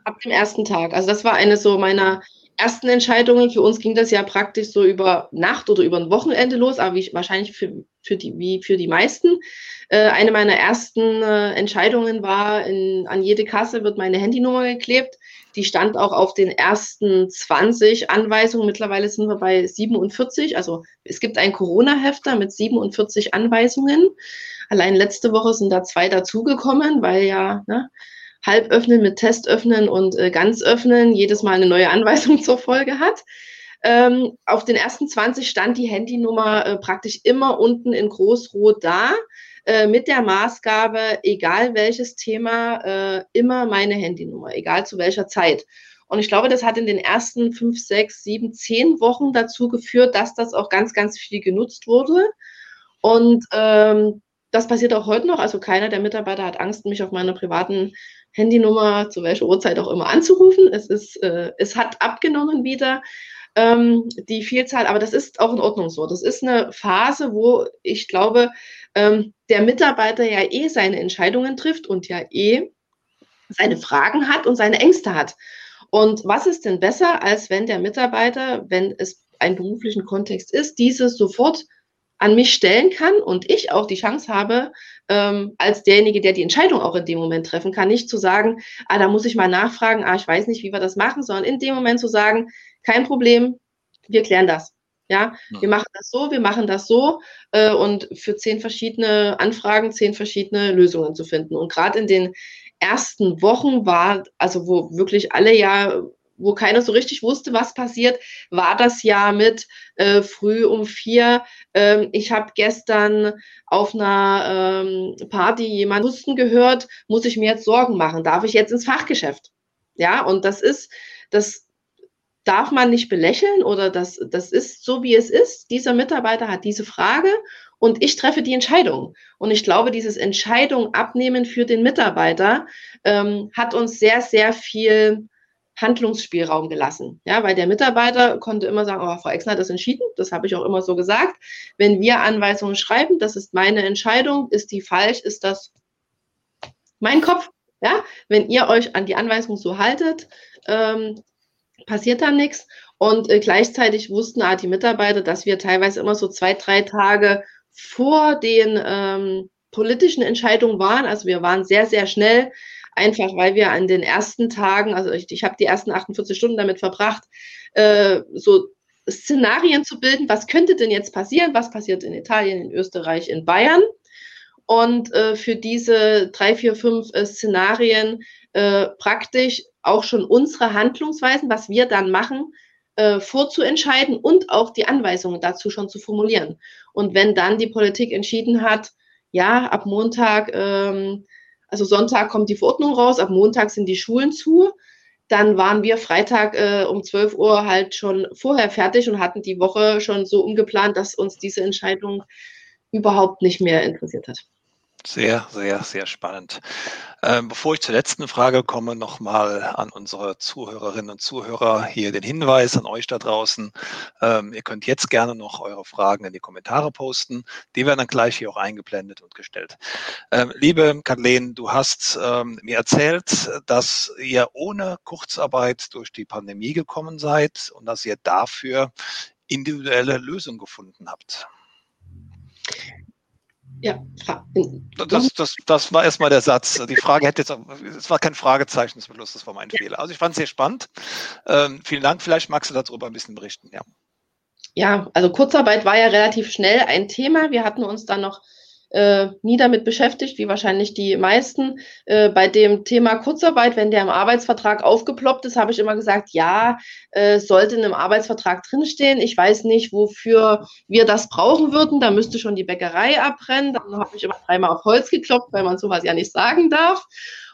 Ab dem ersten Tag. Also das war eine so meiner ersten Entscheidungen. Für uns ging das ja praktisch so über Nacht oder über ein Wochenende los, aber wie, wahrscheinlich für, für, die, wie für die meisten. Äh, eine meiner ersten äh, Entscheidungen war, in, an jede Kasse wird meine Handynummer geklebt. Die stand auch auf den ersten 20 Anweisungen. Mittlerweile sind wir bei 47. Also es gibt ein Corona-Hefter mit 47 Anweisungen. Allein letzte Woche sind da zwei dazugekommen, weil ja ne, halb öffnen mit Test öffnen und äh, ganz öffnen jedes Mal eine neue Anweisung zur Folge hat. Ähm, auf den ersten 20 stand die Handynummer äh, praktisch immer unten in Großrot da. Äh, mit der Maßgabe, egal welches Thema, äh, immer meine Handynummer, egal zu welcher Zeit. Und ich glaube, das hat in den ersten fünf, sechs, sieben, zehn Wochen dazu geführt, dass das auch ganz, ganz viel genutzt wurde. Und ähm, das passiert auch heute noch. Also keiner der Mitarbeiter hat Angst, mich auf meiner privaten Handynummer zu welcher Uhrzeit auch immer anzurufen. Es ist, äh, es hat abgenommen wieder ähm, die Vielzahl, aber das ist auch in Ordnung so. Das ist eine Phase, wo ich glaube, ähm, der Mitarbeiter ja eh seine Entscheidungen trifft und ja eh seine Fragen hat und seine Ängste hat. Und was ist denn besser, als wenn der Mitarbeiter, wenn es einen beruflichen Kontext ist, dieses sofort an mich stellen kann und ich auch die Chance habe, ähm, als derjenige, der die Entscheidung auch in dem Moment treffen kann, nicht zu sagen, ah, da muss ich mal nachfragen, ah, ich weiß nicht, wie wir das machen, sondern in dem Moment zu sagen, kein Problem, wir klären das. Ja, wir machen das so, wir machen das so äh, und für zehn verschiedene Anfragen zehn verschiedene Lösungen zu finden. Und gerade in den ersten Wochen war, also wo wirklich alle ja, wo keiner so richtig wusste, was passiert, war das ja mit äh, früh um vier. Ähm, ich habe gestern auf einer ähm, Party jemanden Husten gehört, muss ich mir jetzt Sorgen machen? Darf ich jetzt ins Fachgeschäft? Ja, und das ist, das darf man nicht belächeln oder das, das ist so, wie es ist. Dieser Mitarbeiter hat diese Frage und ich treffe die Entscheidung. Und ich glaube, dieses Entscheidung abnehmen für den Mitarbeiter ähm, hat uns sehr, sehr viel Handlungsspielraum gelassen. Ja, weil der Mitarbeiter konnte immer sagen, oh, Frau Exner hat das entschieden. Das habe ich auch immer so gesagt. Wenn wir Anweisungen schreiben, das ist meine Entscheidung. Ist die falsch? Ist das mein Kopf? Ja, wenn ihr euch an die Anweisung so haltet, ähm, passiert dann nichts. Und äh, gleichzeitig wussten auch die Mitarbeiter, dass wir teilweise immer so zwei, drei Tage vor den ähm, politischen Entscheidungen waren. Also wir waren sehr, sehr schnell, einfach weil wir an den ersten Tagen, also ich, ich habe die ersten 48 Stunden damit verbracht, äh, so Szenarien zu bilden, was könnte denn jetzt passieren, was passiert in Italien, in Österreich, in Bayern. Und äh, für diese drei, vier, fünf äh, Szenarien äh, praktisch auch schon unsere Handlungsweisen, was wir dann machen, äh, vorzuentscheiden und auch die Anweisungen dazu schon zu formulieren. Und wenn dann die Politik entschieden hat, ja, ab Montag, ähm, also Sonntag kommt die Verordnung raus, ab Montag sind die Schulen zu, dann waren wir Freitag äh, um 12 Uhr halt schon vorher fertig und hatten die Woche schon so umgeplant, dass uns diese Entscheidung überhaupt nicht mehr interessiert hat. Sehr, sehr, sehr spannend. Ähm, bevor ich zur letzten Frage komme, nochmal an unsere Zuhörerinnen und Zuhörer hier den Hinweis an euch da draußen. Ähm, ihr könnt jetzt gerne noch eure Fragen in die Kommentare posten. Die werden dann gleich hier auch eingeblendet und gestellt. Ähm, liebe Kathleen, du hast ähm, mir erzählt, dass ihr ohne Kurzarbeit durch die Pandemie gekommen seid und dass ihr dafür individuelle Lösungen gefunden habt. Ja, das, das, das war erstmal der Satz. Die Frage hätte jetzt, es war kein Fragezeichen zum Schluss, das war mein Fehler. Also ich fand es sehr spannend. Ähm, vielen Dank. Vielleicht magst du darüber ein bisschen berichten, ja. Ja, also Kurzarbeit war ja relativ schnell ein Thema. Wir hatten uns dann noch äh, nie damit beschäftigt, wie wahrscheinlich die meisten. Äh, bei dem Thema Kurzarbeit, wenn der im Arbeitsvertrag aufgeploppt ist, habe ich immer gesagt, ja, äh, sollte in einem Arbeitsvertrag drinstehen. Ich weiß nicht, wofür wir das brauchen würden. Da müsste schon die Bäckerei abbrennen. Dann habe ich immer dreimal auf Holz gekloppt, weil man sowas ja nicht sagen darf.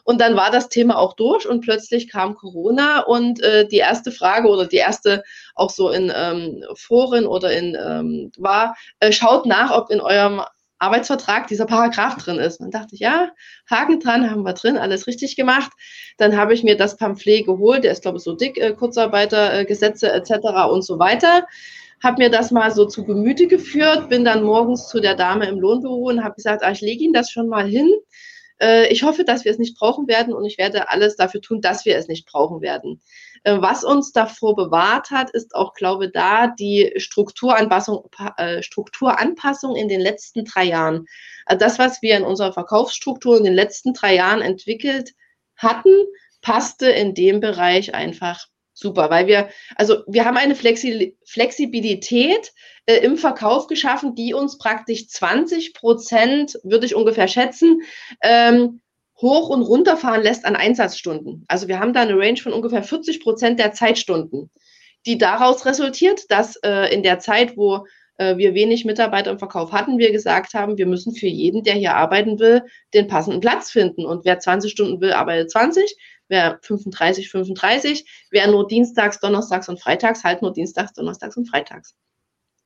Und dann war das Thema auch durch und plötzlich kam Corona und äh, die erste Frage oder die erste auch so in ähm, Foren oder in ähm, war, äh, schaut nach, ob in eurem Arbeitsvertrag dieser Paragraph drin ist. Und dachte ich, ja, Haken dran, haben wir drin, alles richtig gemacht. Dann habe ich mir das Pamphlet geholt, der ist, glaube ich, so dick, äh, Kurzarbeitergesetze äh, etc. und so weiter. Habe mir das mal so zu Gemüte geführt, bin dann morgens zu der Dame im Lohnbüro und habe gesagt, ah, ich lege Ihnen das schon mal hin. Äh, ich hoffe, dass wir es nicht brauchen werden und ich werde alles dafür tun, dass wir es nicht brauchen werden. Was uns davor bewahrt hat, ist auch, glaube ich, da die Strukturanpassung, äh, Strukturanpassung in den letzten drei Jahren. Also das, was wir in unserer Verkaufsstruktur in den letzten drei Jahren entwickelt hatten, passte in dem Bereich einfach super, weil wir, also wir haben eine Flexi Flexibilität äh, im Verkauf geschaffen, die uns praktisch 20 Prozent, würde ich ungefähr schätzen, ähm, hoch und runterfahren lässt an Einsatzstunden. Also wir haben da eine Range von ungefähr 40 Prozent der Zeitstunden, die daraus resultiert, dass äh, in der Zeit, wo äh, wir wenig Mitarbeiter im Verkauf hatten, wir gesagt haben, wir müssen für jeden, der hier arbeiten will, den passenden Platz finden. Und wer 20 Stunden will, arbeitet 20 wer 35, 35, wer nur Dienstags, Donnerstags und Freitags, halt nur Dienstags, Donnerstags und Freitags.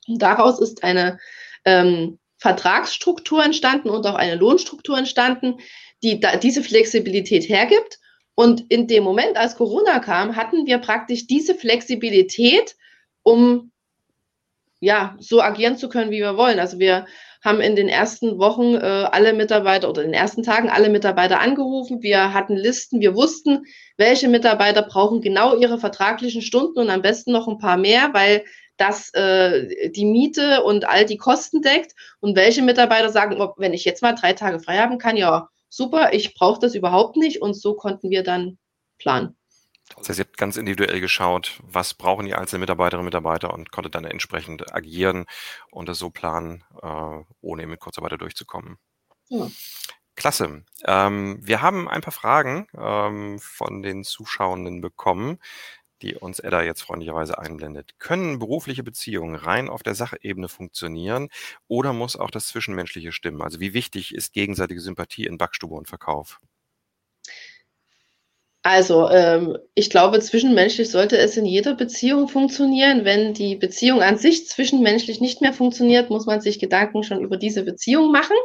Und daraus ist eine ähm, Vertragsstruktur entstanden und auch eine Lohnstruktur entstanden, die da, diese Flexibilität hergibt. Und in dem Moment, als Corona kam, hatten wir praktisch diese Flexibilität, um ja, so agieren zu können, wie wir wollen. Also wir haben in den ersten Wochen äh, alle Mitarbeiter oder in den ersten Tagen alle Mitarbeiter angerufen. Wir hatten Listen, wir wussten, welche Mitarbeiter brauchen genau ihre vertraglichen Stunden und am besten noch ein paar mehr, weil das äh, die Miete und all die Kosten deckt. Und welche Mitarbeiter sagen, wenn ich jetzt mal drei Tage frei haben kann, ja, super, ich brauche das überhaupt nicht. Und so konnten wir dann planen. Das heißt, ihr habt ganz individuell geschaut, was brauchen die einzelnen Mitarbeiterinnen und Mitarbeiter und konntet dann entsprechend agieren und das so planen, äh, ohne mit Kurzarbeiter durchzukommen. Ja. Klasse. Ähm, wir haben ein paar Fragen ähm, von den Zuschauenden bekommen, die uns Edda jetzt freundlicherweise einblendet. Können berufliche Beziehungen rein auf der Sachebene funktionieren oder muss auch das Zwischenmenschliche stimmen? Also wie wichtig ist gegenseitige Sympathie in Backstube und Verkauf? Also, ähm, ich glaube, zwischenmenschlich sollte es in jeder Beziehung funktionieren. Wenn die Beziehung an sich zwischenmenschlich nicht mehr funktioniert, muss man sich Gedanken schon über diese Beziehung machen.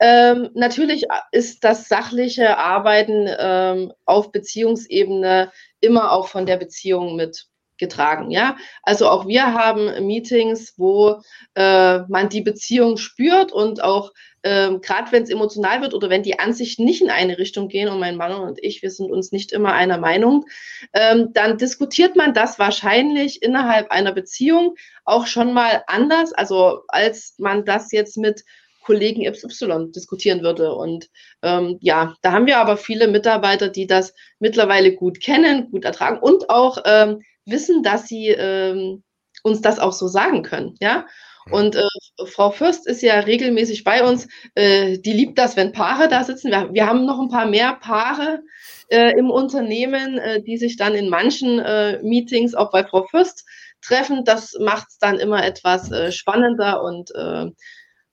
Ähm, natürlich ist das sachliche Arbeiten ähm, auf Beziehungsebene immer auch von der Beziehung mit getragen. Ja, also auch wir haben Meetings, wo äh, man die Beziehung spürt und auch ähm, gerade wenn es emotional wird oder wenn die Ansichten nicht in eine Richtung gehen und mein Mann und ich, wir sind uns nicht immer einer Meinung, ähm, dann diskutiert man das wahrscheinlich innerhalb einer Beziehung auch schon mal anders, also als man das jetzt mit Kollegen XY diskutieren würde. Und ähm, ja, da haben wir aber viele Mitarbeiter, die das mittlerweile gut kennen, gut ertragen und auch ähm, wissen, dass sie ähm, uns das auch so sagen können. Ja. Mhm. Und äh, Frau Fürst ist ja regelmäßig bei uns. Äh, die liebt das, wenn Paare da sitzen. Wir, wir haben noch ein paar mehr Paare äh, im Unternehmen, äh, die sich dann in manchen äh, Meetings auch bei Frau Fürst treffen. Das macht es dann immer etwas äh, spannender und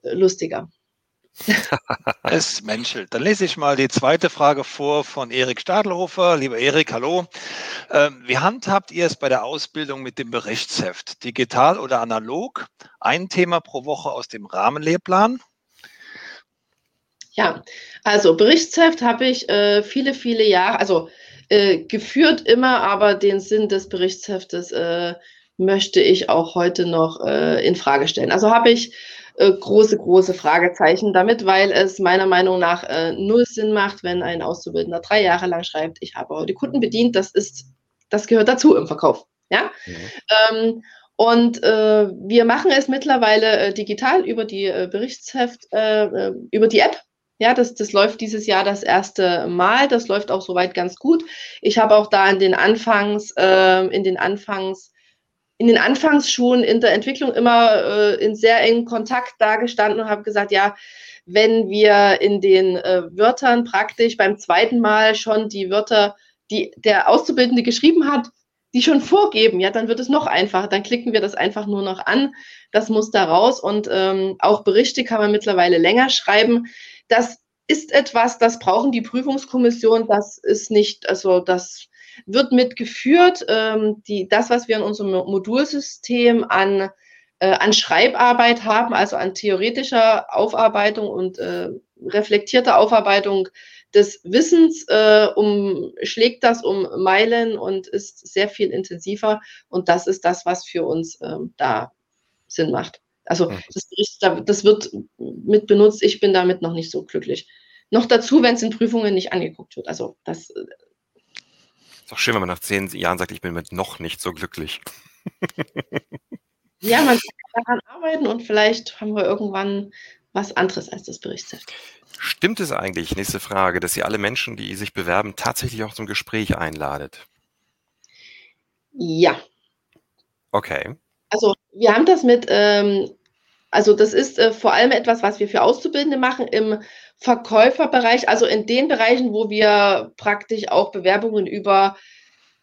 lustiger. es menschelt. Dann lese ich mal die zweite Frage vor von Erik Stadelhofer. Lieber Erik, hallo. Ähm, wie handhabt ihr es bei der Ausbildung mit dem Berichtsheft? Digital oder analog? Ein Thema pro Woche aus dem Rahmenlehrplan? Ja, also Berichtsheft habe ich äh, viele, viele Jahre, also äh, geführt immer, aber den Sinn des Berichtsheftes äh, möchte ich auch heute noch äh, in Frage stellen. Also habe ich äh, große, große Fragezeichen damit, weil es meiner Meinung nach äh, null Sinn macht, wenn ein Auszubildender drei Jahre lang schreibt, ich habe heute Kunden bedient, das ist, das gehört dazu im Verkauf. Ja. Mhm. Ähm, und äh, wir machen es mittlerweile äh, digital über die äh, Berichtsheft, äh, über die App. Ja, das, das läuft dieses Jahr das erste Mal. Das läuft auch soweit ganz gut. Ich habe auch da in den Anfangs, äh, in den Anfangs in den Anfangsschulen in der Entwicklung immer äh, in sehr engen Kontakt dagestanden und habe gesagt, ja, wenn wir in den äh, Wörtern praktisch beim zweiten Mal schon die Wörter, die der Auszubildende geschrieben hat, die schon vorgeben, ja, dann wird es noch einfacher. Dann klicken wir das einfach nur noch an. Das muss da raus. Und ähm, auch Berichte kann man mittlerweile länger schreiben. Das ist etwas, das brauchen die Prüfungskommission, das ist nicht, also das wird mitgeführt. Ähm, die, das, was wir in unserem Modulsystem an, äh, an Schreibarbeit haben, also an theoretischer Aufarbeitung und äh, reflektierter Aufarbeitung des Wissens, äh, umschlägt das um Meilen und ist sehr viel intensiver. Und das ist das, was für uns ähm, da Sinn macht. Also mhm. das, das wird mit benutzt. Ich bin damit noch nicht so glücklich. Noch dazu, wenn es in Prüfungen nicht angeguckt wird. Also das. Ist doch schön, wenn man nach zehn Jahren sagt, ich bin mit noch nicht so glücklich. ja, man kann daran arbeiten und vielleicht haben wir irgendwann was anderes als das Berichtsheft. Stimmt es eigentlich, nächste Frage, dass ihr alle Menschen, die sich bewerben, tatsächlich auch zum Gespräch einladet? Ja. Okay. Also wir haben das mit, ähm, also das ist äh, vor allem etwas, was wir für Auszubildende machen im Verkäuferbereich, also in den Bereichen, wo wir praktisch auch Bewerbungen über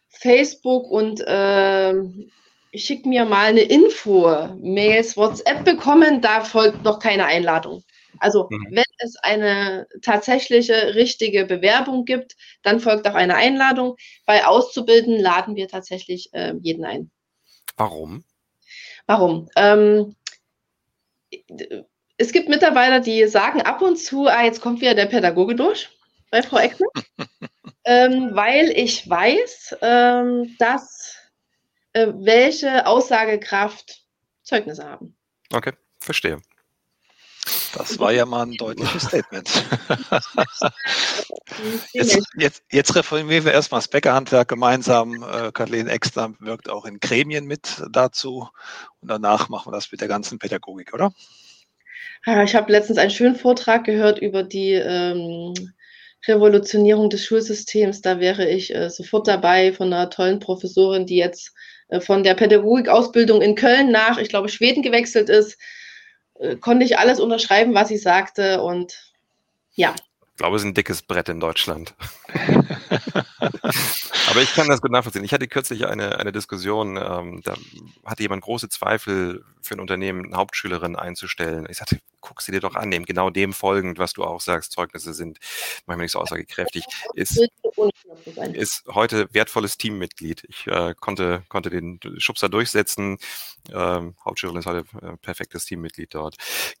Facebook und äh, schick mir mal eine Info, Mails, WhatsApp bekommen, da folgt noch keine Einladung. Also mhm. wenn es eine tatsächliche richtige Bewerbung gibt, dann folgt auch eine Einladung. Bei Auszubildenden laden wir tatsächlich äh, jeden ein. Warum? Warum? Ähm, es gibt Mitarbeiter, die sagen ab und zu, ah, jetzt kommt wieder der Pädagoge durch bei Frau Eckner, ähm, weil ich weiß, ähm, dass äh, welche Aussagekraft Zeugnisse haben. Okay, verstehe. Das war ja mal ein deutliches Statement. jetzt, jetzt, jetzt, reformieren wir erstmal das Bäckerhandwerk gemeinsam. Äh, Kathleen Exter wirkt auch in Gremien mit dazu. Und danach machen wir das mit der ganzen Pädagogik, oder? Ich habe letztens einen schönen Vortrag gehört über die ähm, Revolutionierung des Schulsystems. Da wäre ich äh, sofort dabei von einer tollen Professorin, die jetzt äh, von der Pädagogikausbildung in Köln nach, ich glaube, Schweden gewechselt ist äh, konnte ich alles unterschreiben, was sie sagte und ja. Ich glaube, es ist ein dickes Brett in Deutschland. Aber ich kann das gut nachvollziehen. Ich hatte kürzlich eine, eine Diskussion, ähm, da hatte jemand große Zweifel, für ein Unternehmen eine Hauptschülerin einzustellen. Ich sagte, guck sie dir doch an, eben genau dem folgend, was du auch sagst, Zeugnisse sind manchmal nicht so aussagekräftig, ist, ist heute wertvolles Teammitglied. Ich äh, konnte, konnte den Schubser durchsetzen. Ähm, Hauptschülerin ist heute äh, perfektes Teammitglied dort.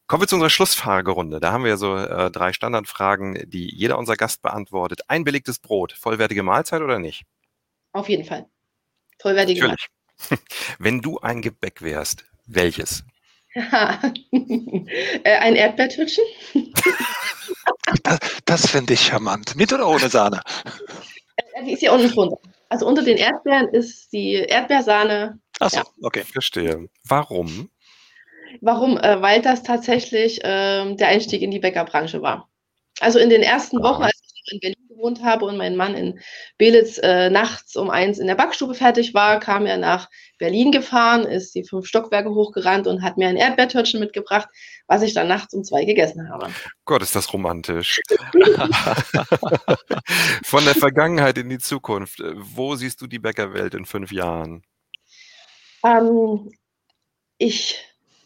Kommen wir zu unserer Schlussfragerunde. Da haben wir so äh, drei Standardfragen, die jeder unser Gast beantwortet. Ein belegtes Brot, vollwertige Mahlzeit oder nicht? Auf jeden Fall. Vollwertige Natürlich. Mahlzeit. Wenn du ein Gebäck wärst, welches? Äh, ein Erdbeertütchen. das, das finde ich charmant. Mit oder ohne Sahne? Äh, die ist ja unten drunter. Also unter den Erdbeeren ist die Erdbeersahne. Achso, ja. okay. Verstehe. Warum? Warum? Äh, weil das tatsächlich äh, der Einstieg in die Bäckerbranche war. Also in den ersten Wochen, als ich in Berlin gewohnt habe und mein Mann in Belitz äh, nachts um eins in der Backstube fertig war, kam er nach Berlin gefahren, ist die fünf Stockwerke hochgerannt und hat mir ein Erdbeertörtchen mitgebracht, was ich dann nachts um zwei gegessen habe. Gott, ist das romantisch. Von der Vergangenheit in die Zukunft. Wo siehst du die Bäckerwelt in fünf Jahren? Ähm, ich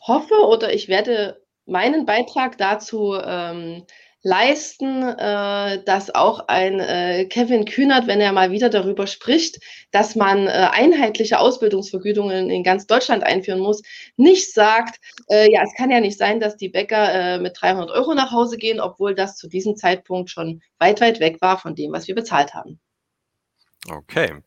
hoffe oder ich werde meinen Beitrag dazu ähm, leisten, äh, dass auch ein äh, Kevin Kühnert, wenn er mal wieder darüber spricht, dass man äh, einheitliche Ausbildungsvergütungen in ganz Deutschland einführen muss, nicht sagt, äh, ja, es kann ja nicht sein, dass die Bäcker äh, mit 300 Euro nach Hause gehen, obwohl das zu diesem Zeitpunkt schon weit, weit weg war von dem, was wir bezahlt haben. Okay.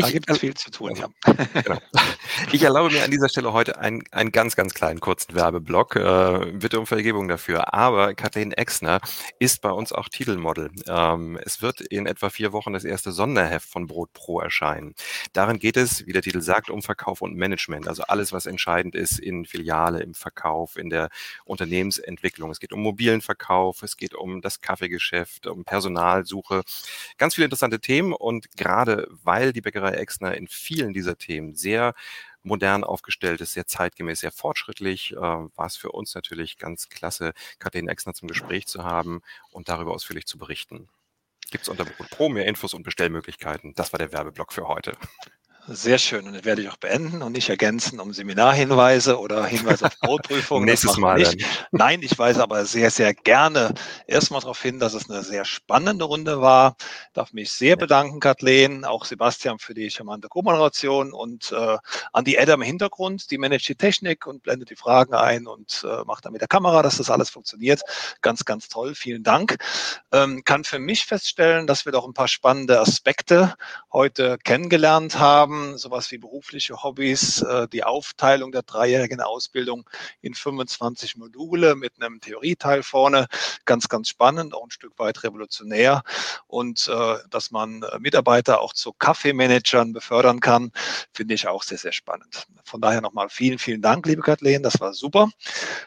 Ich, da gibt es viel zu tun, ja. Genau. Ich erlaube mir an dieser Stelle heute einen, einen ganz, ganz kleinen kurzen Werbeblock. Äh, bitte um Vergebung dafür. Aber Kathleen Exner ist bei uns auch Titelmodel. Ähm, es wird in etwa vier Wochen das erste Sonderheft von Brot Pro erscheinen. Darin geht es, wie der Titel sagt, um Verkauf und Management. Also alles, was entscheidend ist in Filiale, im Verkauf, in der Unternehmensentwicklung. Es geht um mobilen Verkauf, es geht um das Kaffeegeschäft, um Personalsuche. Ganz viele interessante Themen und gerade weil die Bäckerei Exner in vielen dieser Themen sehr modern aufgestellt ist, sehr zeitgemäß, sehr fortschrittlich, äh, war es für uns natürlich ganz klasse, Kathleen Exner zum Gespräch zu haben und darüber ausführlich zu berichten. Gibt es unter Pro mehr Infos und Bestellmöglichkeiten. Das war der Werbeblock für heute. Sehr schön. Und das werde ich auch beenden und nicht ergänzen um Seminarhinweise oder Hinweise auf Brotprüfungen. Nächstes Mal. Nicht. Nein, ich weise aber sehr, sehr gerne erstmal darauf hin, dass es eine sehr spannende Runde war. Ich darf mich sehr bedanken, Kathleen, auch Sebastian für die charmante Co-Moderation und äh, an die Edda im Hintergrund, die managt die Technik und blendet die Fragen ein und äh, macht dann mit der Kamera, dass das alles funktioniert. Ganz, ganz toll. Vielen Dank. Ähm, kann für mich feststellen, dass wir doch ein paar spannende Aspekte heute kennengelernt haben sowas wie berufliche Hobbys, äh, die Aufteilung der dreijährigen Ausbildung in 25 Module mit einem Theorieteil vorne. Ganz, ganz spannend, auch ein Stück weit revolutionär. Und äh, dass man äh, Mitarbeiter auch zu Kaffeemanagern befördern kann, finde ich auch sehr, sehr spannend. Von daher nochmal vielen, vielen Dank, liebe Kathleen, das war super.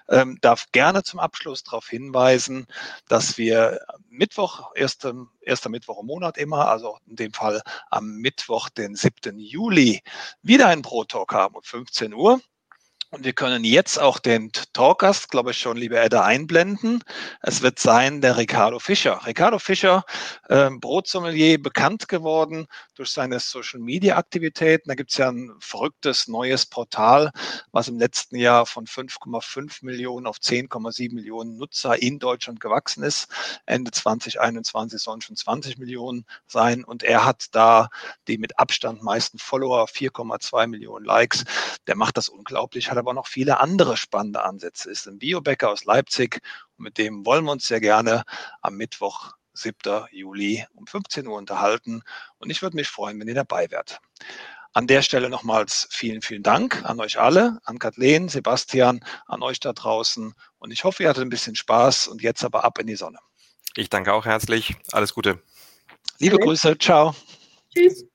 Ähm, darf gerne zum Abschluss darauf hinweisen, dass wir Mittwoch, erster, erster Mittwoch im Monat immer, also in dem Fall am Mittwoch, den 7. Juli, wieder einen Pro-Talk haben um 15 Uhr. Und wir können jetzt auch den Talkgast, glaube ich, schon, liebe Edda, einblenden. Es wird sein der Ricardo Fischer. Ricardo Fischer, äh, Brotsommelier, bekannt geworden durch seine Social-Media-Aktivitäten. Da gibt es ja ein verrücktes neues Portal, was im letzten Jahr von 5,5 Millionen auf 10,7 Millionen Nutzer in Deutschland gewachsen ist. Ende 2021 sollen schon 20 Millionen sein. Und er hat da die mit Abstand meisten Follower, 4,2 Millionen Likes. Der macht das unglaublich, hat aber noch viele andere spannende Ansätze. Ist ein Biobäcker aus Leipzig und mit dem wollen wir uns sehr gerne am Mittwoch, 7. Juli um 15 Uhr unterhalten. Und ich würde mich freuen, wenn ihr dabei wärt. An der Stelle nochmals vielen, vielen Dank an euch alle, an Kathleen, Sebastian, an euch da draußen. Und ich hoffe, ihr hattet ein bisschen Spaß und jetzt aber ab in die Sonne. Ich danke auch herzlich. Alles Gute. Liebe Grüße. Ciao. Tschüss.